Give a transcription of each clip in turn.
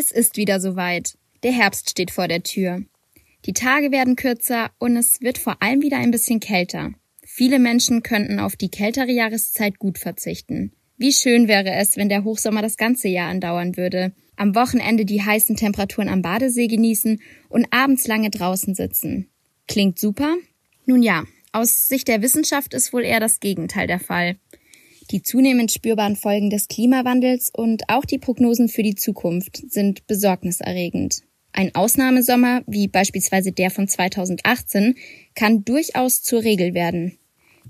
Es ist wieder soweit. Der Herbst steht vor der Tür. Die Tage werden kürzer und es wird vor allem wieder ein bisschen kälter. Viele Menschen könnten auf die kältere Jahreszeit gut verzichten. Wie schön wäre es, wenn der Hochsommer das ganze Jahr andauern würde, am Wochenende die heißen Temperaturen am Badesee genießen und abends lange draußen sitzen. Klingt super? Nun ja, aus Sicht der Wissenschaft ist wohl eher das Gegenteil der Fall. Die zunehmend spürbaren Folgen des Klimawandels und auch die Prognosen für die Zukunft sind besorgniserregend. Ein Ausnahmesommer, wie beispielsweise der von 2018, kann durchaus zur Regel werden.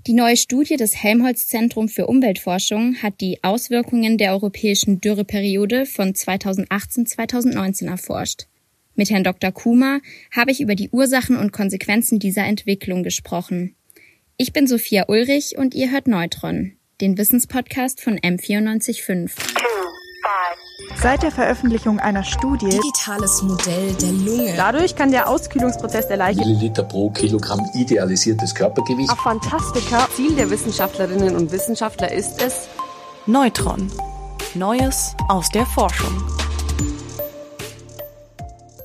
Die neue Studie des Helmholtz Zentrum für Umweltforschung hat die Auswirkungen der europäischen Dürreperiode von 2018-2019 erforscht. Mit Herrn Dr. Kuma habe ich über die Ursachen und Konsequenzen dieser Entwicklung gesprochen. Ich bin Sophia Ulrich und ihr hört Neutron den Wissenspodcast von M945. Seit der Veröffentlichung einer Studie Digitales Modell der Lunge. Dadurch kann der Auskühlungsprozess der Leiche Milliliter pro Kilogramm idealisiertes Körpergewicht. Auf Fantastika. Ziel der Wissenschaftlerinnen und Wissenschaftler ist es, Neutron. Neues aus der Forschung.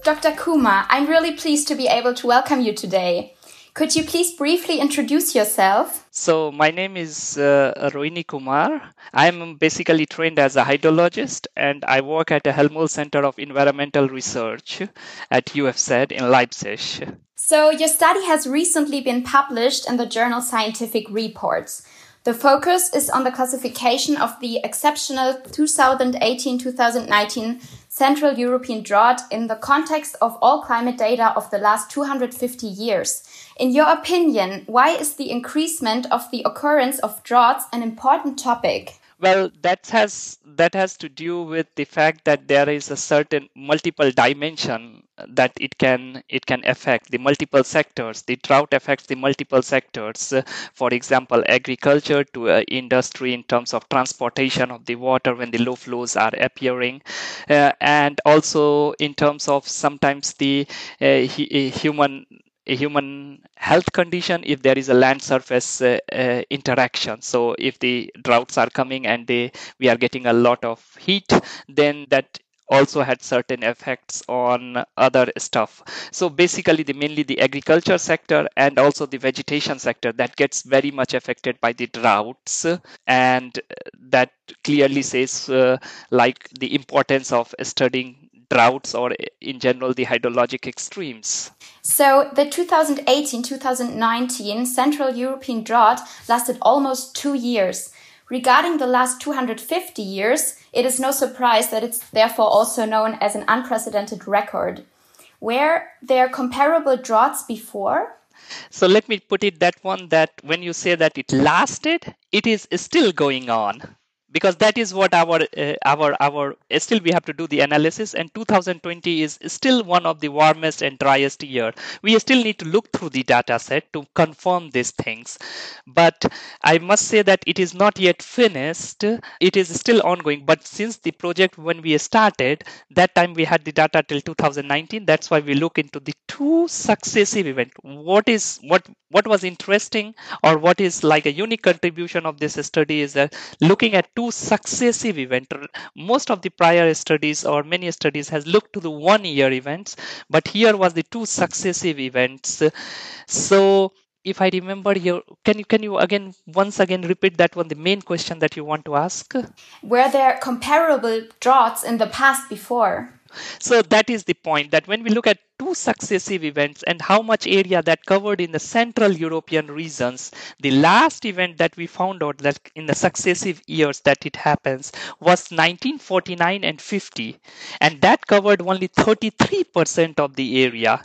Dr. Kuma, I'm really pleased to be able to welcome you today. Could you please briefly introduce yourself? So, my name is uh, Rohini Kumar. I'm basically trained as a hydrologist and I work at the Helmholtz Center of Environmental Research at UFZ in Leipzig. So, your study has recently been published in the journal Scientific Reports. The focus is on the classification of the exceptional 2018 2019 Central European drought in the context of all climate data of the last 250 years. In your opinion, why is the increasement of the occurrence of droughts an important topic? Well, that has that has to do with the fact that there is a certain multiple dimension that it can it can affect the multiple sectors. The drought affects the multiple sectors. for example, agriculture to uh, industry in terms of transportation of the water when the low flows are appearing, uh, and also in terms of sometimes the uh, human a human health condition if there is a land surface uh, uh, interaction. So if the droughts are coming and they we are getting a lot of heat then that also had certain effects on other stuff. So basically the mainly the agriculture sector and also the vegetation sector that gets very much affected by the droughts and that clearly says uh, like the importance of studying droughts or eh, in general the hydrologic extremes. So the 2018-2019 Central European drought lasted almost two years. Regarding the last 250 years, it is no surprise that it's therefore also known as an unprecedented record. Were there comparable droughts before? So let me put it that one that when you say that it lasted, it is still going on because that is what our uh, our our still we have to do the analysis and 2020 is still one of the warmest and driest year. We still need to look through the data set to confirm these things. But i must say that it is not yet finished. It is still ongoing. But since the project when we started that time we had the data till 2019 that's why we look into the two successive event what is what what was interesting or what is like a unique contribution of this study is that looking at two two successive events. Most of the prior studies or many studies has looked to the one year events, but here was the two successive events. So if I remember here, can you can you again once again repeat that one, the main question that you want to ask? Were there comparable droughts in the past before? So that is the point that when we look at two successive events and how much area that covered in the central European regions, the last event that we found out that in the successive years that it happens was 1949 and 50. And that covered only 33% of the area.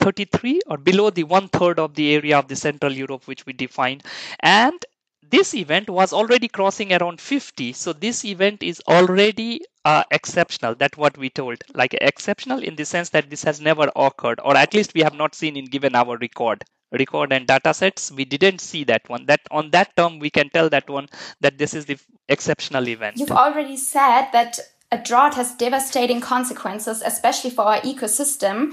33 or below the one third of the area of the Central Europe, which we defined. And this event was already crossing around 50 so this event is already uh, exceptional. That's what we told. Like exceptional in the sense that this has never occurred or at least we have not seen in given our record. Record and data sets we didn't see that one. That on that term we can tell that one that this is the exceptional event. You've already said that a drought has devastating consequences especially for our ecosystem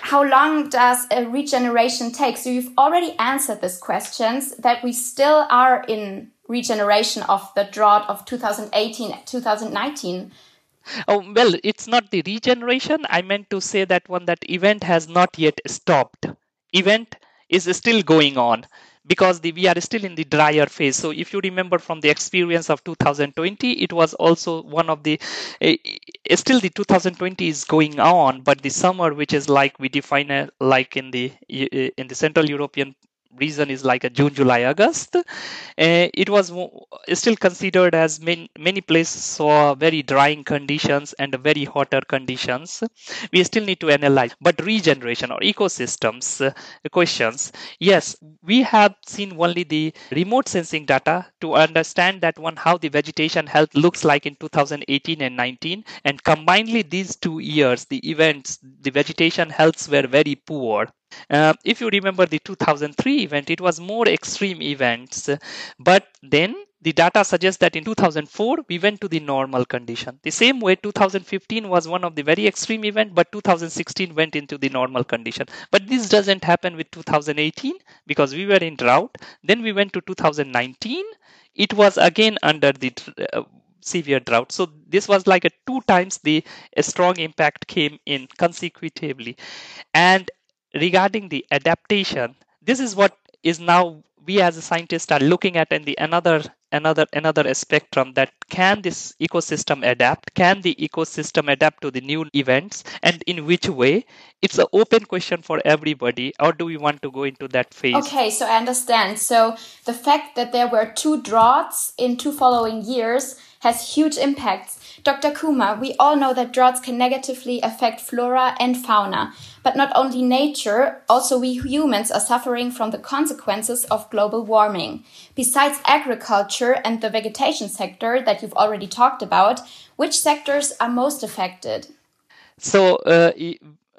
how long does a regeneration take? So you've already answered these questions that we still are in regeneration of the drought of 2018 2019. Oh, well, it's not the regeneration. I meant to say that one that event has not yet stopped. Event is still going on because the, we are still in the drier phase. So if you remember from the experience of 2020, it was also one of the uh, still the 2020 is going on, but the summer, which is like we define it like in the eh, in the Central European reason is like a June, July, August. Uh, it was still considered as many, many places saw very drying conditions and very hotter conditions. We still need to analyze. But regeneration or ecosystems uh, questions, yes, we have seen only the remote sensing data to understand that one how the vegetation health looks like in 2018 and 19. And combinedly these two years, the events, the vegetation healths were very poor uh, if you remember the 2003 event, it was more extreme events. But then the data suggests that in 2004 we went to the normal condition. The same way 2015 was one of the very extreme event, but 2016 went into the normal condition. But this doesn't happen with 2018 because we were in drought. Then we went to 2019. It was again under the uh, severe drought. So this was like a two times the strong impact came in consecutively. And regarding the adaptation, this is what is now we as a scientist are looking at in the another another another spectrum that can this ecosystem adapt? Can the ecosystem adapt to the new events? And in which way? It's an open question for everybody or do we want to go into that phase? Okay so i understand. So the fact that there were two droughts in two following years has huge impacts Dr. Kumar, we all know that droughts can negatively affect flora and fauna. But not only nature, also we humans are suffering from the consequences of global warming. Besides agriculture and the vegetation sector that you've already talked about, which sectors are most affected? So, uh,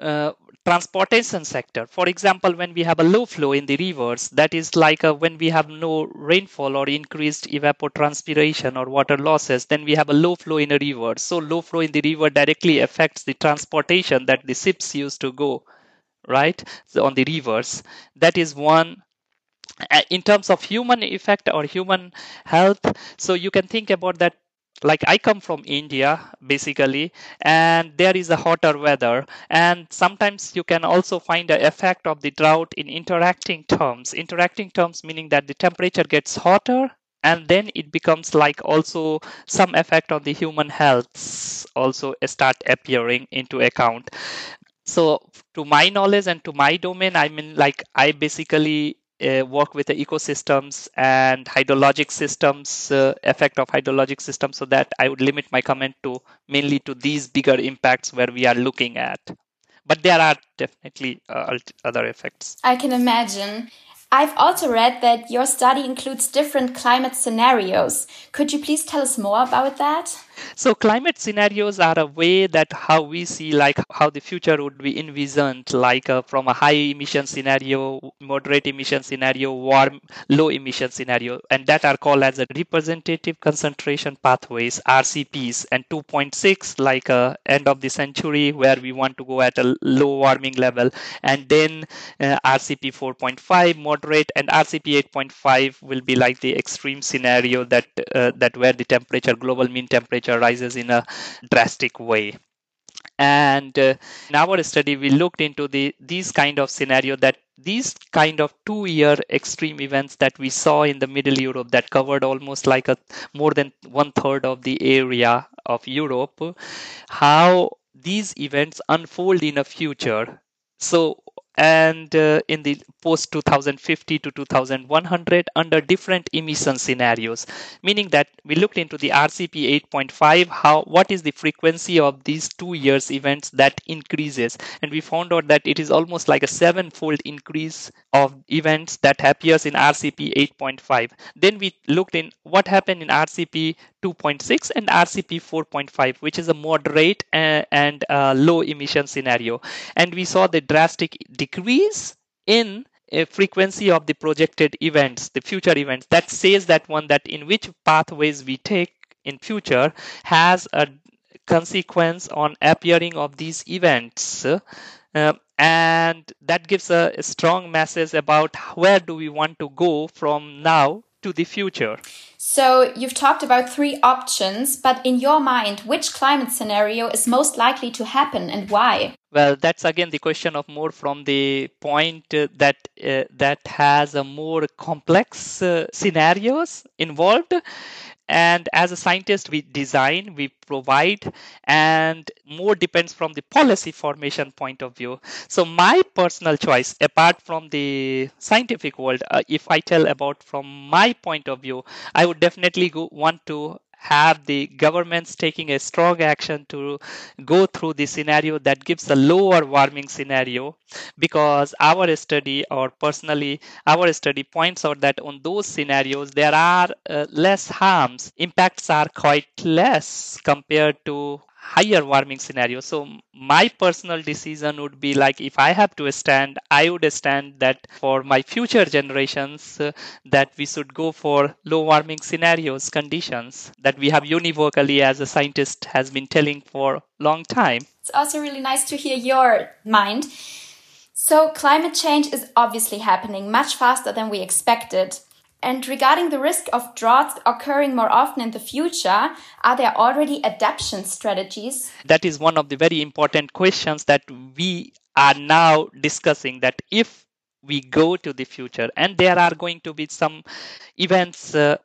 uh, transportation sector. For example when we have a low flow in the rivers that is like a, when we have no rainfall or increased evapotranspiration or water losses then we have a low flow in a river. So low flow in the river directly affects the transportation that the ships used to go right so on the rivers. That is one uh, in terms of human effect or human health so you can think about that like i come from india basically and there is a hotter weather and sometimes you can also find the effect of the drought in interacting terms. Interacting terms meaning that the temperature gets hotter and then it becomes like also some effect on the human health also start appearing into account. So to my knowledge and to my domain i mean like i basically uh, work with the ecosystems and hydrologic systems uh, effect of hydrologic systems so that i would limit my comment to mainly to these bigger impacts where we are looking at but there are definitely uh, other effects i can imagine I've also read that your study includes different climate scenarios. Could you please tell us more about that? So climate scenarios are a way that how we see like how the future would be envisioned, like uh, from a high emission scenario, moderate emission scenario, warm, low emission scenario, and that are called as a representative concentration pathways (RCPs), and 2.6 like uh, end of the century where we want to go at a low warming level, and then uh, RCP 4.5 moderate, and RCP 8.5 will be like the extreme scenario that uh, that where the temperature global mean temperature temperature rises in a drastic way. And uh, in our study we looked into the these kind of scenario that these kind of two year extreme events that we saw in the middle europe that covered almost like a more than one third of the area of europe how these events unfold in a future. So and uh, in the post 2050 to 2100 under different emission scenarios meaning that we looked into the rcp 8.5 how what is the frequency of these two years events that increases? And we found out that it is almost like a sevenfold increase of events that appears in rcp 8.5 then we looked in what happened in rcp 2.6 and RCP 4.5, which is a moderate and, and uh, low emission scenario. And we saw the drastic decrease in a frequency of the projected events, the future events. That says that one that in which pathways we take in future has a consequence on appearing of these events. Uh, and that gives a, a strong message about where do we want to go from now to the future. So you've talked about three options, but in your mind, which climate scenario is most likely to happen and why? Well, that's again the question of more from the point uh, that uh, that has a more complex uh, scenarios involved and as a scientist we design we provide and more depends from the policy formation point of view so my personal choice apart from the scientific world uh, if i tell about from my point of view i would definitely go, want to have the governments taking a strong action to go through the scenario that gives a lower warming scenario. Because our study or personally our study points out that on those scenarios there are uh, less harms. Impacts are quite less compared to higher warming scenario. So my personal decision would be like if i have to stand i would stand that for my future generations uh, that we should go for low warming scenarios conditions that we have univocally as a scientist has been telling for a long time. It's also really nice to hear your mind. So climate change is obviously happening much faster than we expected and regarding the risk of droughts occurring more often in the future, are there already adaptation strategies? That is one of the very important questions that we are now discussing that if we go to the future and there are going to be some events uh,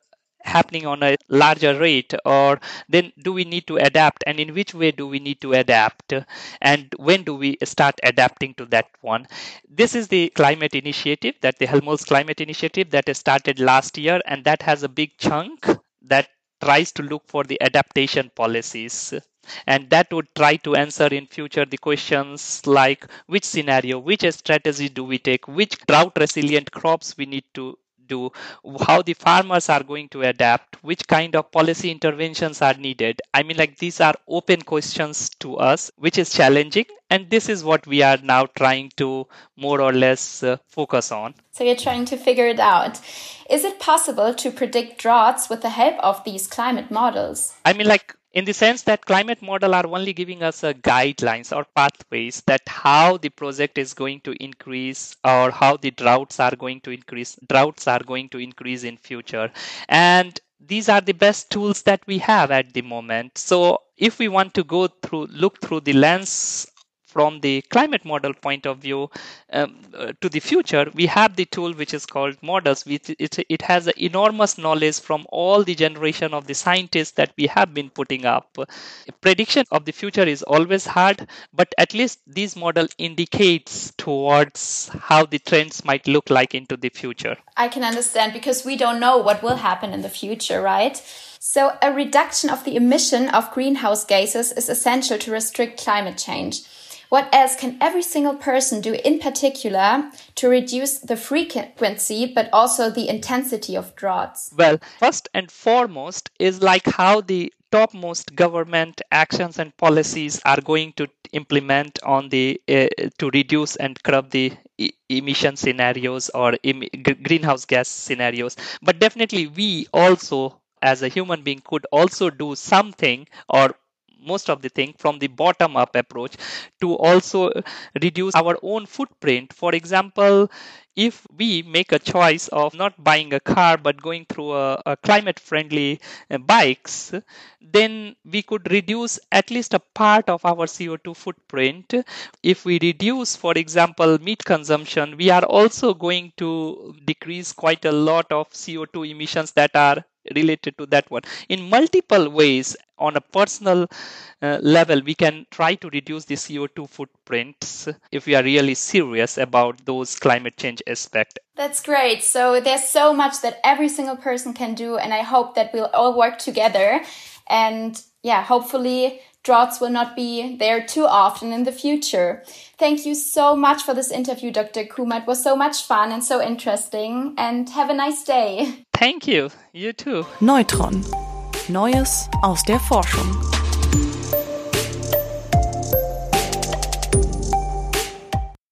happening on a larger rate or then do we need to adapt and in which way do we need to adapt and when do we start adapting to that one? This is the climate initiative that the helmholtz climate initiative that started last year and that has a big chunk that tries to look for the adaptation policies. And that would try to answer in future the questions like which scenario which strategy do we take which drought resilient crops we need to do, how the farmers are going to adapt, which kind of policy interventions are needed. I mean, like these are open questions to us, which is challenging. And this is what we are now trying to more or less uh, focus on. So you're trying to figure it out. Is it possible to predict droughts with the help of these climate models? I mean, like in the sense that climate model are only giving us a guidelines or pathways that how the project is going to increase or how the droughts are going to increase droughts are going to increase in future. And these are the best tools that we have at the moment. So if we want to go through look through the lens from the climate model point of view um, uh, to the future, we have the tool which is called models. Which it, it has an enormous knowledge from all the generation of the scientists that we have been putting up. Prediction of the future is always hard, but at least this model indicates towards how the trends might look like into the future. I can understand because we don't know what will happen in the future, right? So, a reduction of the emission of greenhouse gases is essential to restrict climate change. What else can every single person do in particular to reduce the frequency but also the intensity of droughts? Well, first and foremost is like how the topmost government actions and policies are going to implement on the uh, to reduce and curb the emission scenarios or em greenhouse gas scenarios but definitely we also as a human being could also do something or most of the thing from the bottom up approach to also reduce our own footprint. For example if we make a choice of not buying a car but going through a, a climate friendly uh, bikes then we could reduce at least a part of our co2 footprint. If we reduce for example meat consumption we are also going to decrease quite a lot of co2 emissions that are related to that one. In multiple ways on a personal uh, level we can try to reduce the co2 footprints if we are really serious about those climate change aspect. That's great. So there's so much that every single person can do and i hope that we'll all work together. And yeah hopefully droughts will not be there too often in the future. Thank you so much for this interview, Dr. Kumar. It was so much fun and so interesting. And have a nice day. Thank you. You too. Neutron. Neues aus der Forschung.